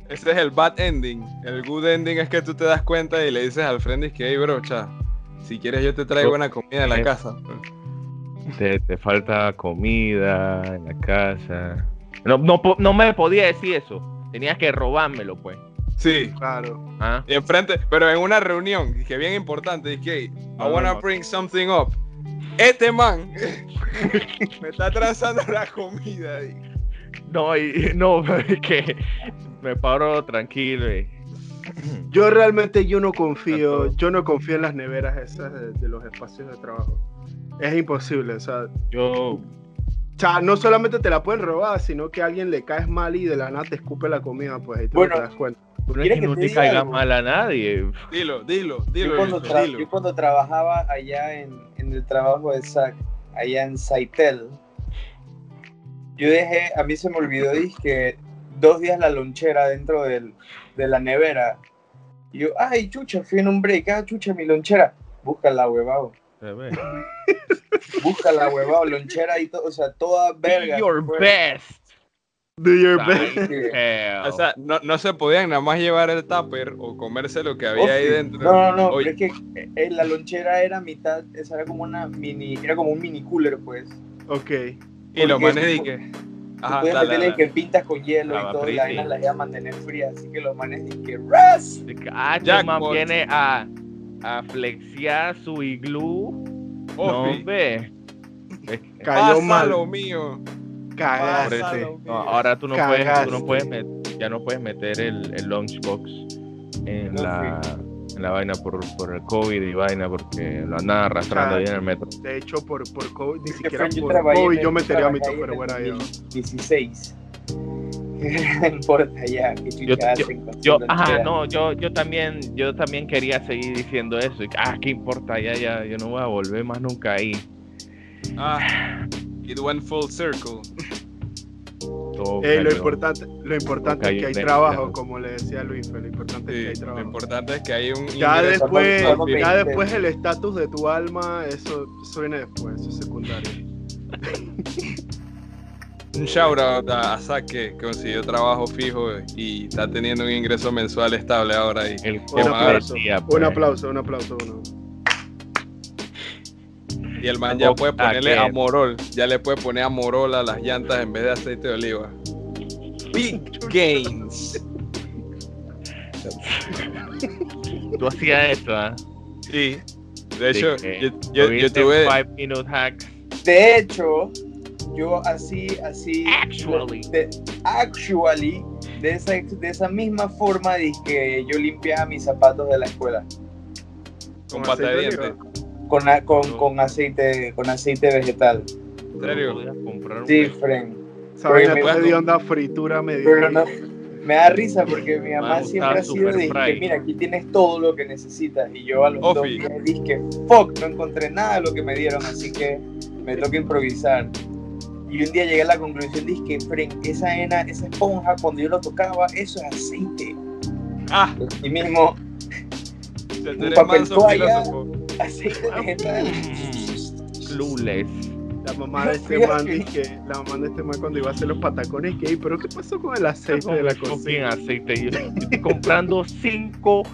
Ese es el bad ending. El good ending es que tú te das cuenta y le dices al friend que, hey, bro, cha, si quieres yo te traigo una comida en la casa. Te, te, falta comida en la casa. No, no, no me podía decir eso. Tenías que robármelo, pues. Sí, claro. ¿Ah? Y enfrente, pero en una reunión, que bien importante, dije, I wanna bring something up. Este man [laughs] me está trazando la comida. No, y, [laughs] no, es que me paro tranquilo. [clears throat] Yo realmente yo no confío, yo no confío en las neveras esas de los espacios de trabajo es imposible, o sea, yo... O sea, no solamente te la pueden robar, sino que a alguien le caes mal y de la nada te escupe la comida, pues ahí te, bueno, das cuenta. no es que no te, caiga mal a nadie. Dilo, dilo, dilo. Yo cuando, yo cuando trabajaba allá en, en, el trabajo de SAC, allá en Saitel, yo dejé, a mí se me olvidó, dije, dos días la lonchera dentro del, de la nevera. Y yo, ay, chucha, fui en un break, ah, chucha, mi lonchera. Busca la huevado. [laughs] Busca la huevada, lonchera y todo, o sea, toda verga. Do your best. Do your best. O sea, no, no, se podían nada más llevar el tupper o comerse lo que había ahí dentro. No, no, no, pero es que eh, la lonchera era mitad, esa era como una mini, era como un mini cooler, pues. Ok. Y lo manes de que. Ajá, puedes meterle que pintas con hielo y todo, y la vaina la iba a mantener fría, así que los manes de que ¡Ras! Ah, man viene a a flexiar su iglú. Oh, no, ve. Cayó mal. lo mío. Cagaste. No, ahora tú no puedes, tú no puedes ya no puedes meter el, el lunchbox en la en la vaina por, por el COVID y vaina porque lo andan arrastrando ahí en el metro. De hecho, por, por COVID, ni siquiera por COVID yo metería mi pero bueno, ahí. 16 no importa ya yo, yo, ajá, no, yo, yo también, yo también quería seguir diciendo eso. Y, ah, qué importa, ya, ya, yo no voy a volver más nunca ahí. Ah, it went full circle. Eh, lo importante, lo importante es que hay trabajo, como le decía Luis, lo importante es que hay trabajo. Lo importante es que hay un ya después, ya después el estatus de tu alma, eso, eso viene después, eso es secundario. [laughs] Un shout out a Zach que consiguió trabajo fijo y está teniendo un ingreso mensual estable ahora. Y el un, aplauso, un aplauso, un aplauso, Y el man ya puede ponerle amorol, ya le puede poner amorol a las llantas en vez de aceite de oliva. Big gains. Tú hacías eso, ¿ah? Sí. De hecho, yo, yo, tuve. De hecho, yo así, así, actually, de, actually, de esa, de esa misma forma de que yo limpiaba mis zapatos de la escuela. Con pata de diente. Con, con, con, aceite, con aceite vegetal. ¿En serio? Sí, friend. ¿Sabes? Me onda fritura medio. me da risa porque mi mamá siempre ha sido de que, mira, aquí tienes todo lo que necesitas. Y yo a los dos días dije, fuck, no encontré nada de lo que me dieron, así que me toca improvisar. Y un día llegué a la conclusión, dije que esa, ena, esa esponja, cuando yo lo tocaba, eso es aceite. Ah. Y mismo, un papel toalla, aceite vegetal. Clueless. La mamá [laughs] de este man dije, la mamá de este man cuando iba a hacer los patacones, que, pero ¿qué pasó con el aceite de la cocina? aceite. Yo estoy comprando cinco,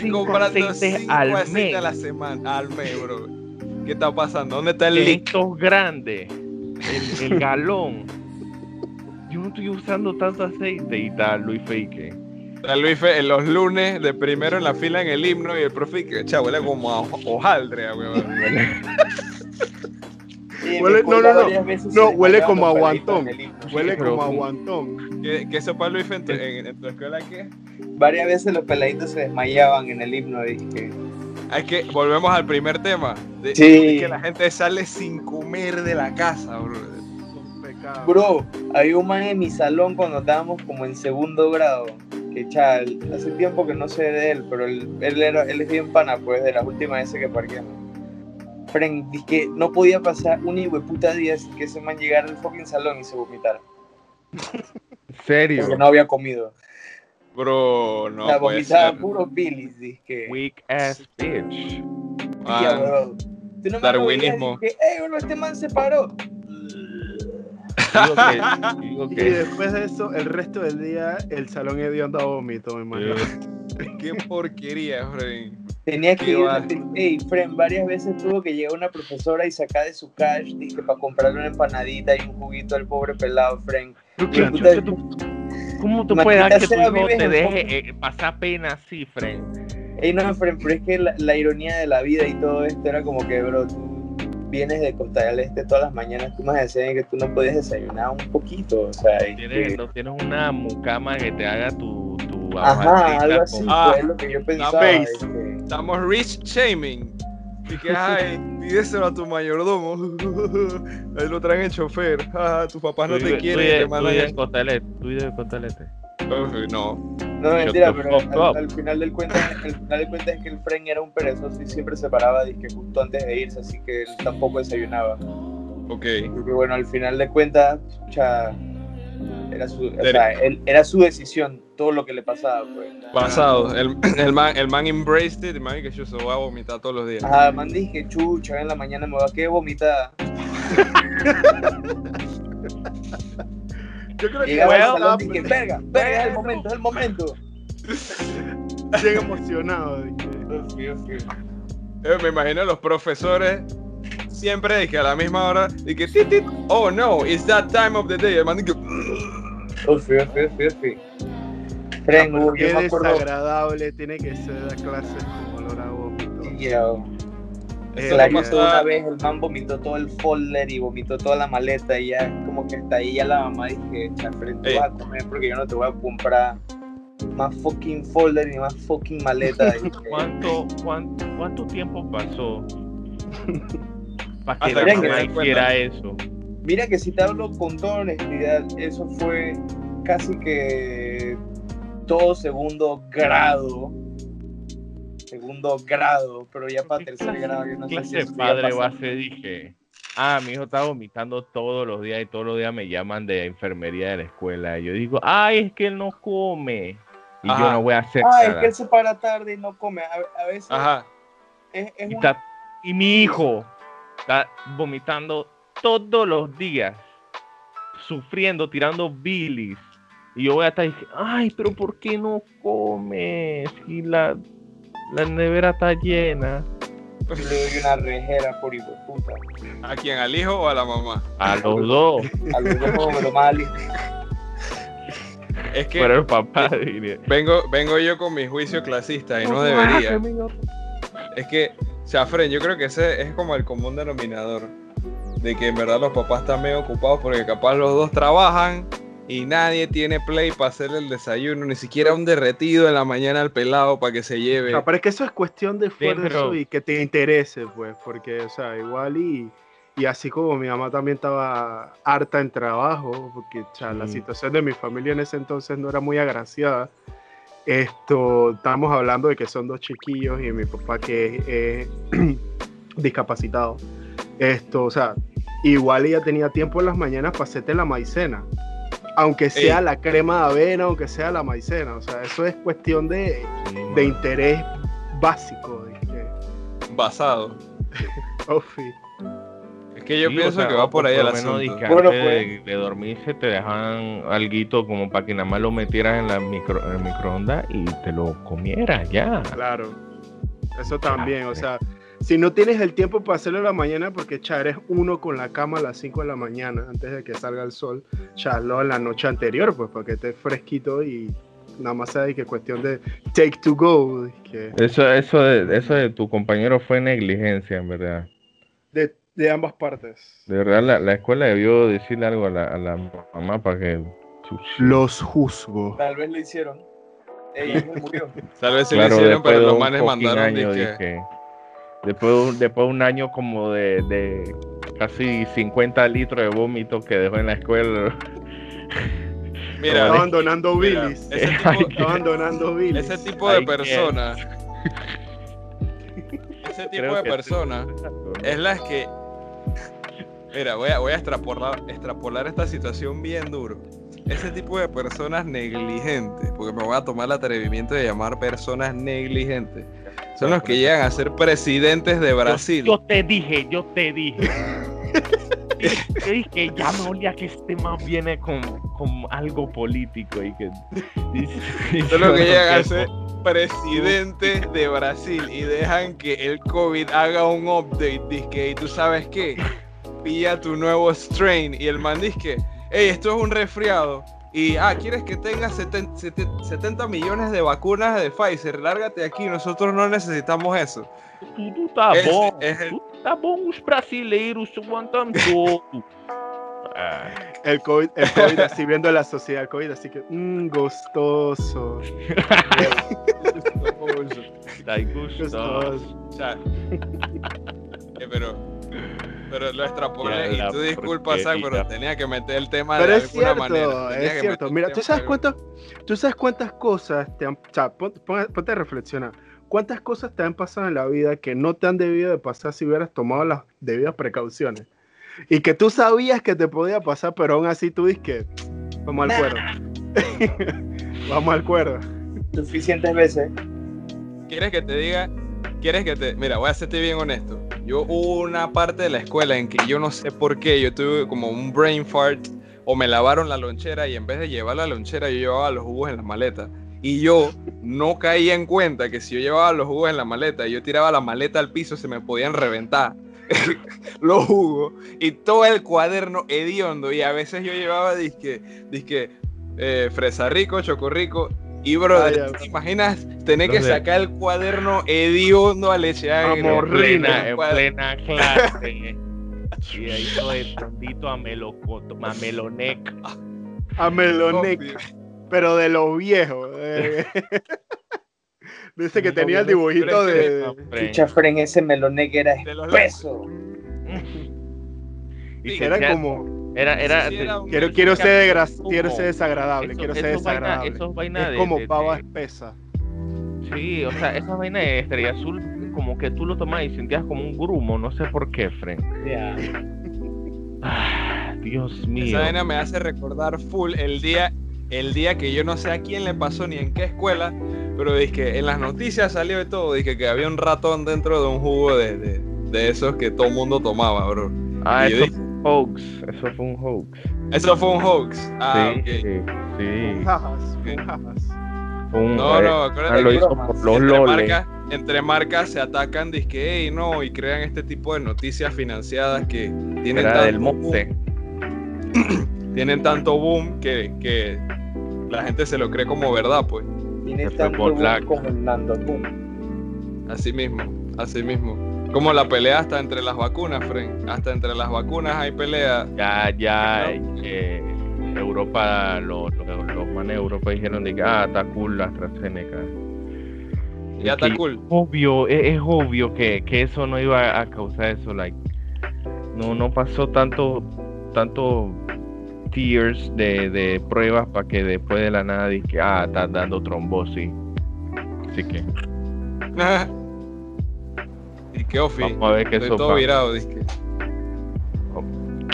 cinco aceites al mes. a la semana, al mes, bro. ¿Qué está pasando? ¿Dónde está el Estos grandes el, galón. Yo no estoy usando tanto aceite y tal, Luis Fake. Luis Fe, en los lunes de primero en la fila en el himno y el profe que huele como a hojaldre, [laughs] Huele, no, no, no, no, huele como a guantón. Huele como a guantón. ¿Qué, qué para Luis en, en, tu escuela qué? varias veces los peladitos se desmayaban en el himno, dije. Es que volvemos al primer tema. De, sí. que la gente sale sin comer de la casa, bro. Bro, había un man en mi salón cuando estábamos como en segundo grado. Que chal, hace tiempo que no sé de él, pero él, él, era, él es bien pana, pues, de las últimas veces que parqueamos. Fren, que no podía pasar un hijo de puta día sin que ese man llegara al fucking salón y se vomitara. ¿En serio? Porque no había comido. Bro, no. La vomitaba puro Billy's, dije. Weak ass bitch. Bro. ¿Tú no Darwinismo. Que, eh, bro, este man se paró. Digo que, digo que... Y después de eso, el resto del día, el salón hediondo a vómito, me imagino. [laughs] Qué porquería, Fred. Tenía que ir, hey, Fren, varias veces tuvo que llegar una profesora y sacar de su cash, dije, para comprarle una empanadita y un juguito al pobre pelado, Fren. ¿Cómo tú puedes dar que tu hijo te deje eh, pasar pena así, Fren? Ey, no, Fren, pero es que la, la, ironía de la vida y todo esto era como que, bro, tú vienes de Costa del Este todas las mañanas, tú me decías que tú no puedes desayunar un poquito, o sea... ¿Tienes, no tienes una mucama que te haga tu... tu Ajá, algo así, ah, pues, lo que yo pensaba. Estamos rich shaming. Y que, ay, pídeselo a tu mayordomo. [laughs] Ahí lo traen en chofer. [laughs] Ah, tus papás no te quieren. Tú Costa del Este. Tú Costa del Este. No. No, mentira, pero al, final del cuento, al final del cuento es que el Fren era un perezoso y siempre se paraba que justo antes de irse, así que él tampoco desayunaba. Ok. Porque bueno, al final de cuentas, era su, o sea, él, era su decisión todo lo que le pasaba. Pues. Pasado. El, el, man, el man embraced it, el man que yo se voy a vomitar todos los días. Ajá, el man dije, chucha, en la mañana me voy a quedar vomitada. [laughs] Yo creo que Llegaba dije, verga, verga, es el momento, es el momento. [laughs] Llega emocionado. Eh, me imagino a los profesores siempre dije a la misma hora dije tit, oh no it's that time of the day hermano que ufi ufi ufi ufi no, qué desagradable tiene que ser la clase con olor a vómito. Yo. Eh, la pasó. una vez el man vomitó todo el folder y vomitó toda la maleta y ya como que está ahí ya la mamá dije Fren, tú vas a comer porque yo no te voy a comprar más fucking folder y más fucking maleta. [laughs] ¿Cuánto, cuánto, cuánto tiempo pasó [laughs] para que la mamá hiciera eso? Mira que si te hablo con toda honestidad, eso fue casi que todo segundo grado. Segundo grado, pero ya para tercer grado yo no sé si padre base dije, ah, mi hijo está vomitando todos los días y todos los días me llaman de enfermería de la escuela. Y yo digo, ay, es que él no come y yo no voy a hacer ah, es que él se para tarde y no come. A, veces. Ajá. Es, es y, mi hijo está vomitando todos los días, sufriendo, tirando bilis. Y yo voy a estar diciendo, ay, pero ¿por qué no come? Si la, la nevera está llena. Yo le doy una rejera por hijo puta. ¿A quién? ¿Al hijo o a la mamá? A los dos. a los dos, pero mal. Es que el papá vengo, vengo yo con mi juicio clasista y no debería. Es que, Chafren, yo creo que ese es como el común denominador. De que en verdad los papás están medio ocupados porque capaz los dos trabajan y nadie tiene play para hacerle el desayuno, ni siquiera un derretido en la mañana al pelado para que se lleve. No, pero es que eso es cuestión de esfuerzo y que te interese, pues, porque, o sea, igual y y así como mi mamá también estaba harta en trabajo, porque la situación de mi familia en ese entonces no era muy agraciada. Esto, estamos hablando de que son dos chiquillos y mi papá que es [clears throat] discapacitado. Esto, o sea, igual ella tenía tiempo en las mañanas para hacerte la maicena. Aunque sea la crema de avena, aunque sea la maicena. O sea, eso es cuestión de, de interés básico. Basado. [laughs] oh, que yo pienso que va por ahí el asunto. Bueno, pues. de, dormirse te dejan algo como para que nada más lo metieras en la micro, en microondas y te lo comieras ya. Claro, eso también, o sea, si no tienes el tiempo para hacerlo en la mañana, porque cha, eres uno con la cama a las 5 de la mañana antes de que salga el sol, charlo en la noche anterior, pues para que esté fresquito y nada más sea que cuestión de take to go. Eso, eso, de, eso de tu compañero fue negligencia, en verdad. De ambas partes. De verdad, la, escuela debió decirle algo a la, mamá para que... Los juzgo. Tal vez lo hicieron. ella [laughs] murió. Tal vez se lo hicieron, pero los manes mandaron que... Después, después de un año como de, de casi 50 litros de vómito que dejó en la escuela. [laughs] Mira. Ese [laughs] tipo, abandonando Billis. Ese tipo de personas. ese tipo de personas es las que. Mira, voy a, voy a extrapolar, extrapolar esta situación bien duro. Ese tipo de personas negligentes, porque me voy a tomar el atrevimiento de llamar personas negligentes, son los que llegan a ser presidentes de Brasil. Yo, te dije, yo te dije. [laughs] [laughs] yo dije, ya me olía que este man viene con, con algo político y que. [laughs] Son los que [laughs] llegan a ser presidentes de Brasil y dejan que el COVID haga un update. Dice, y tú sabes qué, pilla tu nuevo strain. Y el man dice, hey, esto es un resfriado y, ah, ¿quieres que tengas 70, millones de vacunas de Pfizer? Lárgate aquí, nosotros no necesitamos eso. Tudo tá es, bom, es el... tudo tá bom, os brasileiros se aguantam todo. El COVID, el COVID así viendo la sociedad, el COVID así que, mmm, gustoso. [laughs] gustoso. Está gustoso. O sea, [laughs] eh, pero pero lo extrapolé y tú disculpas, pero tenía que meter el tema pero de es alguna cierto, manera. es cierto. Mira, ¿tú sabes, cuánto, ¿tú sabes cuántas cosas te han... O sea, ponte, ponte, a reflexionar. ¿Cuántas cosas te han pasado en la vida que no te han debido de pasar si hubieras tomado las debidas precauciones? Y que tú sabías que te podía pasar, pero aún así tú dices que vamos al cuerdo. [laughs] vamos al cuerdo. Suficientes veces. ¿Quieres que te diga? ¿Quieres que te.? Mira, voy a serte bien honesto. Yo hubo una parte de la escuela en que yo no sé por qué, yo tuve como un brain fart o me lavaron la lonchera y en vez de llevar la lonchera yo llevaba los jugos en la maleta. Y yo no caía en cuenta que si yo llevaba los jugos en la maleta y yo tiraba la maleta al piso se me podían reventar [laughs] los jugos y todo el cuaderno hediondo y a veces yo llevaba disque, disque eh, fresa rico, choco rico y bro, ¿te imaginas tener que sacar el cuaderno hediondo a leche Amorrina, en plena clase. [laughs] y ahí todo el tondito a, melocoto, a melonec. A melonec. pero de los viejos. [laughs] Dice que tenía el dibujito de. Chucha, Fren, ese melonec era espeso. [laughs] y era como era, era, quiero, quiero, ser quiero ser desagradable, quiero ser desagradable. es como pava espesa. Sí, o sea, esa vaina de estrella azul, como que tú lo tomás y sentías como un grumo, no sé por qué, Fren. Ah, Dios mío. Esa vaina me hace recordar full el día, el día que yo no sé a quién le pasó ni en qué escuela, pero dije en las noticias salió de todo, dije que había un ratón dentro de un jugo de, de, de esos que todo el mundo tomaba, bro. Ah, eso hoax. Eso fue un hoax. Eso fue un hoax. Ah, sí, sí, sí. Un, no, no, acuérdate lo hizo por los entre, marcas, entre marcas se atacan, disque, hey, no, y crean este tipo de noticias financiadas que tienen tanto del monte. Boom, [clears throat] tienen tanto boom que, que la gente se lo cree como verdad, pues. Tiene tanto boom como el Boom. Así mismo, así mismo. Como la pelea hasta entre las vacunas, Fren. Hasta entre las vacunas hay pelea. Ya, ya, eh, Europa, los, los, manes de Europa dijeron de que, ah, está cool la AstraZeneca. Ya está cool. Obvio, es, obvio que, que, eso no iba a causar eso, like. No, no pasó tanto, tanto tears de, de pruebas para que después de la nada que, ah, está dando trombosis. Así que. [laughs] Qué ofi. Vamos a ver qué Estoy todo virado, disque.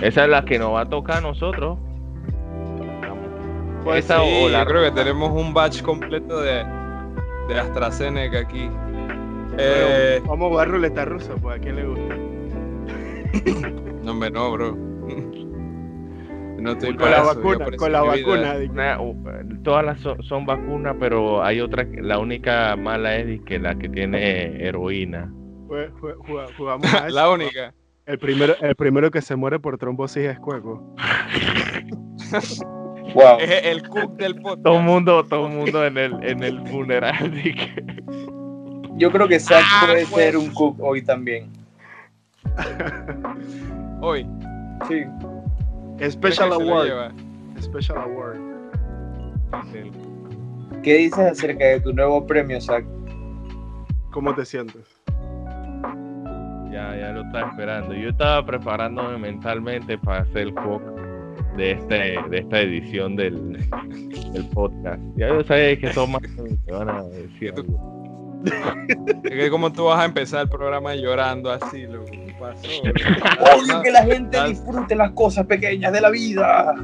Esa es la que nos va a tocar a nosotros. Pues Esa sí, o la... yo creo que tenemos un batch completo de, de AstraZeneca aquí. Eh... vamos a jugar ruleta rusa, pues a quién le gusta. no, hombre, no, bro. No estoy con, la vacuna, con la vacuna, todas las son, vacunas, pero hay otra, la única mala es que la que tiene heroína jugamos [laughs] a La única. El primero, el primero que se muere por trombosis es Cueco. [laughs] wow. Es el cook del podcast. Todo el mundo, todo mundo en el, en el funeral. [laughs] Yo creo que Zach ah, puede pues. ser un cook hoy también. hoy. Sí. Special Award. Special Award. ¿Qué dices acerca de tu nuevo premio, Zach? ¿Cómo te sientes? Ya, ya lo estaba esperando. Yo estaba preparándome mentalmente para hacer el foco de, este, de esta edición del, [laughs] del podcast. Ya yo sabía que son más te van a decir Es que como tú vas a empezar el programa llorando así, lo que pasó. Odio que la gente disfrute las cosas pequeñas de la vida.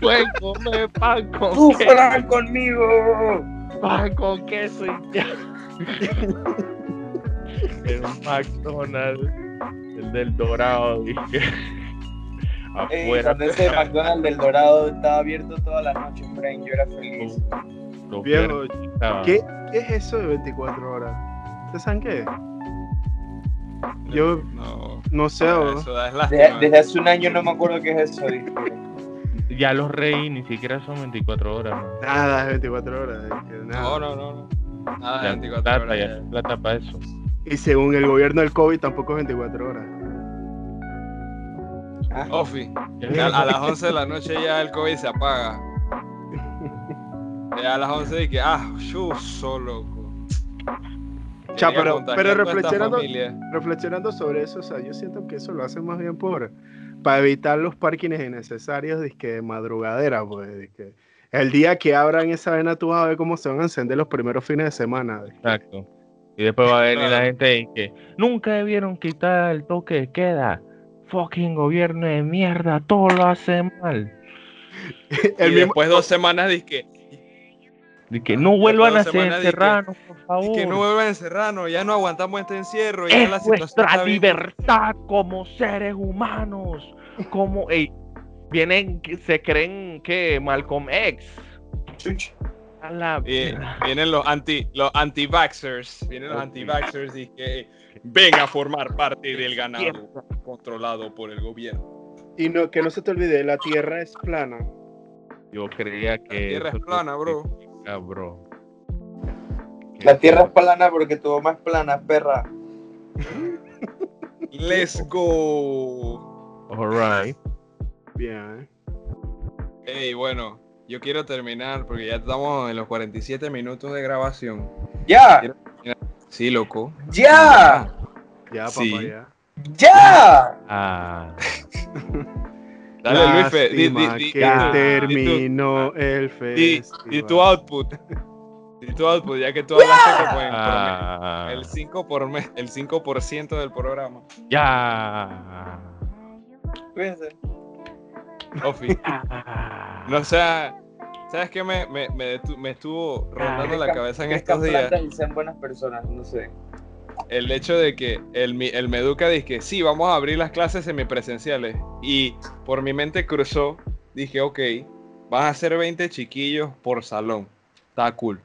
Pueden comer pan con Sufran conmigo. Pan con queso y ya. El McDonald's, el del Dorado, dije. Afuera. cuando ese McDonald's del Dorado estaba abierto todas las noches, Frank, yo era feliz. Viejo, ¿qué, ¿qué es eso de 24 horas? ¿Ustedes saben qué es? Yo no, no sé. desde, desde, hace un año no me acuerdo qué es eso. Ya los reyes ni siquiera son 24 horas. Nada es 24 horas. No, no, no. Nada es 24 horas. Ya, plata para eso. Y según el gobierno del COVID tampoco es 24 horas. Ah. Ofi, a, las 11 de la noche ya el COVID se apaga. [laughs] Ya a las 11 de que, ah, yo solo. Cha, pero, pero reflexionando, reflexionando sobre eso, o sea, yo siento que eso lo hace más bien por para evitar los parkings innecesarios de madrugadera, pues, que el día que abran esa vena tú vas a ver cómo se van a encender los primeros fines de semana. Exacto. Y después va a venir la gente y que nunca debieron quitar el toque de queda. Fucking gobierno de mierda, todo lo hace mal. [laughs] y después dos semanas que de que no vuelvan a ser encerrados, por favor. Que no vuelvan a encerrarnos, ya no aguantamos este encierro. Ya es la nuestra libertad como seres humanos. Como, ey, vienen, se creen que Malcolm X. vienen los anti los anti-vaxxers, vienen los anti-vaxxers y que ven a formar parte del ganado controlado por el gobierno. Y no, que no se te olvide, la tierra es plana. Yo creía que. La tierra es plana, bro. bro. La tierra es plana porque tu mamá es plana, perra. Let's go. Alright. Bien. Hey, bueno, yo quiero terminar porque ya estamos en los 47 minutos de grabación. ¡Ya! Sí, loco. ¡Ya! Ya, papá, ya. ¡Ya! Ah. Dale, Luis, di, di, que terminó el festival. Y tu output. Y tu output, ya que tú hablaste como ah. el 5 por mes, el 5% del programa. Ya. Cuídense. Ofi. [laughs] No sea, ¿sabes qué me, me, me, me estuvo rondando la cabeza en estos días? Y sean buenas personas, no sé el hecho de que el, el Meduca dice que sí, vamos a abrir las clases semipresenciales. Y por mi mente cruzó, dije, ok, van a ser 20 chiquillos por salón. Está cool.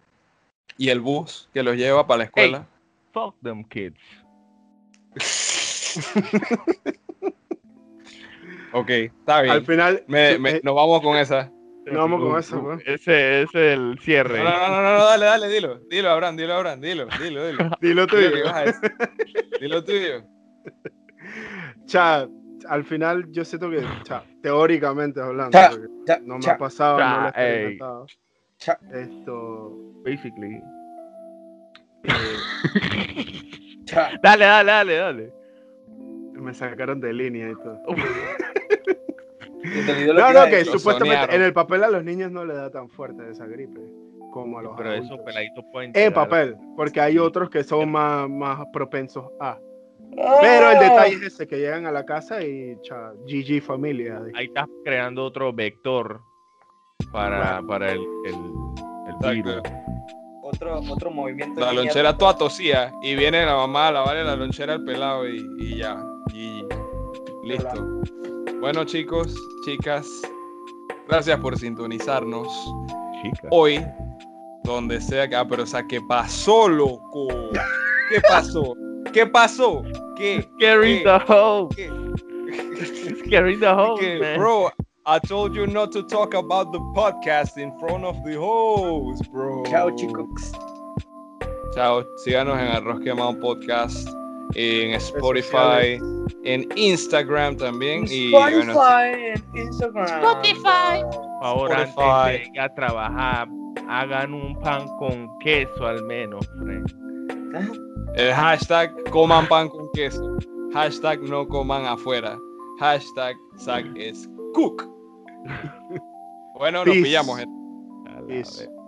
Y el bus que los lleva para la escuela. fuck them kids. [laughs] ok, está bien. Al final, nos vamos con esa. No vamos con eso, bro. Ese es el cierre. No, no, no, no, dale, dale, dilo. Dilo, Abraham, dilo, Abraham, dilo, dilo, dilo. [laughs] dilo tuyo. Dilo tuyo. [laughs] Cha, al final yo siento que, cha, teóricamente hablando, cha, no me ha pasado, no lo he experimentado. Esto, basically. [laughs] Eh, dale, dale, dale, dale. Me sacaron de línea y todo. No, no, que supuestamente en el papel a los niños no le da tan fuerte esa gripe como a los Pero esos peladitos pueden. En papel, porque hay otros que son más, más propensos a. Pero el detalle es ese, que llegan a la casa y cha, GG familia. Ahí estás creando otro vector para, para el, el, el virus. Otro, otro movimiento. La lonchera toda tosía y viene la mamá a lavarle la lonchera al pelado y, y ya. Y listo. Bueno, chicos, chicas, gracias por sintonizarnos. Hoy, donde sea que. Ah, pero o sea, ¿qué pasó, loco? ¿Qué pasó? ¿Qué pasó? ¿Qué? Carry the home. [laughs] Carry the home, man. Bro, I told you not to talk about the podcast in front of the host, bro. Chao, chicos. Chao. Síganos en Arroz Quemado Podcast en Spotify, en Instagram también. Y, Spotify, en Instagram. Spotify. Ahora antes de ir a trabajar, hagan un pan con queso al menos, El hashtag coman pan con queso. Hashtag no coman afuera. Hashtag Zach es cook. [laughs] bueno, nos pillamos, gente.